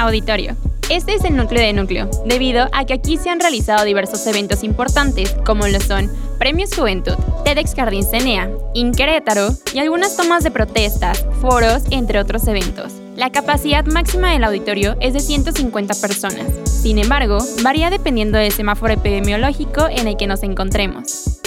Auditorio. Este es el núcleo de núcleo, debido a que aquí se han realizado diversos eventos importantes, como lo son Premios Juventud, TEDx Jardín Cenea, Inquerétaro y algunas tomas de protestas, foros, entre otros eventos. La capacidad máxima del auditorio es de 150 personas. Sin embargo, varía dependiendo del semáforo epidemiológico en el que nos encontremos.